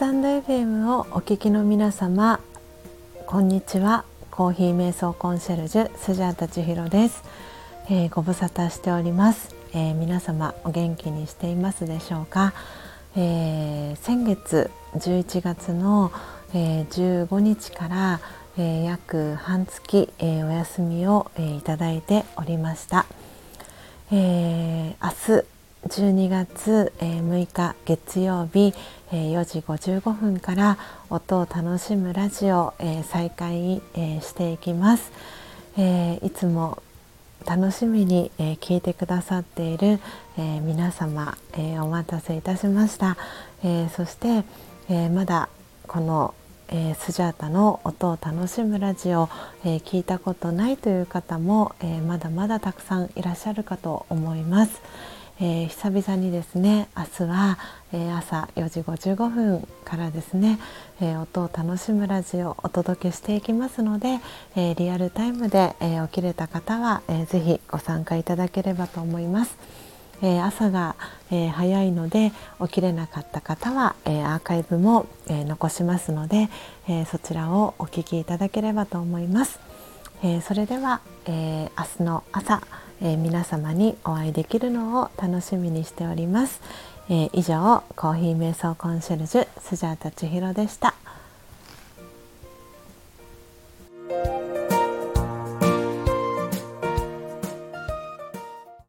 タンド FM をお聞きの皆様こんにちは。コーヒー瞑想コンシェルジュスジャータ千尋です、えー、ご無沙汰しております、えー、皆様お元気にしていますでしょうか、えー、先月11月の、え15日から、え約半月、えお休みを、えいただいておりました、え明日12月6日月曜日4時55分から音を楽しむラジオ再開していきます。いつも楽しみに聞いてくださっている皆様お待たせいたしましたそしてまだこのスジャータの音を楽しむラジオ聞いたことないという方もまだまだたくさんいらっしゃるかと思います。えー、久々にですね明日は、えー、朝4時55分からですね、えー、音を楽しむラジオをお届けしていきますので、えリアルタイムで、え起きれた方は、えー、ぜひご参加いただければと思います。え朝が、え早いので起きれなかった方は、えアーカイブも、え残しますので、えそちらをお聞きいただければと思います。えそれでは、え明日の朝えー、皆様にお会いできるのを楽しみにしております、えー、以上コーヒー瞑想コンシェルジュスジャータ千尋でした。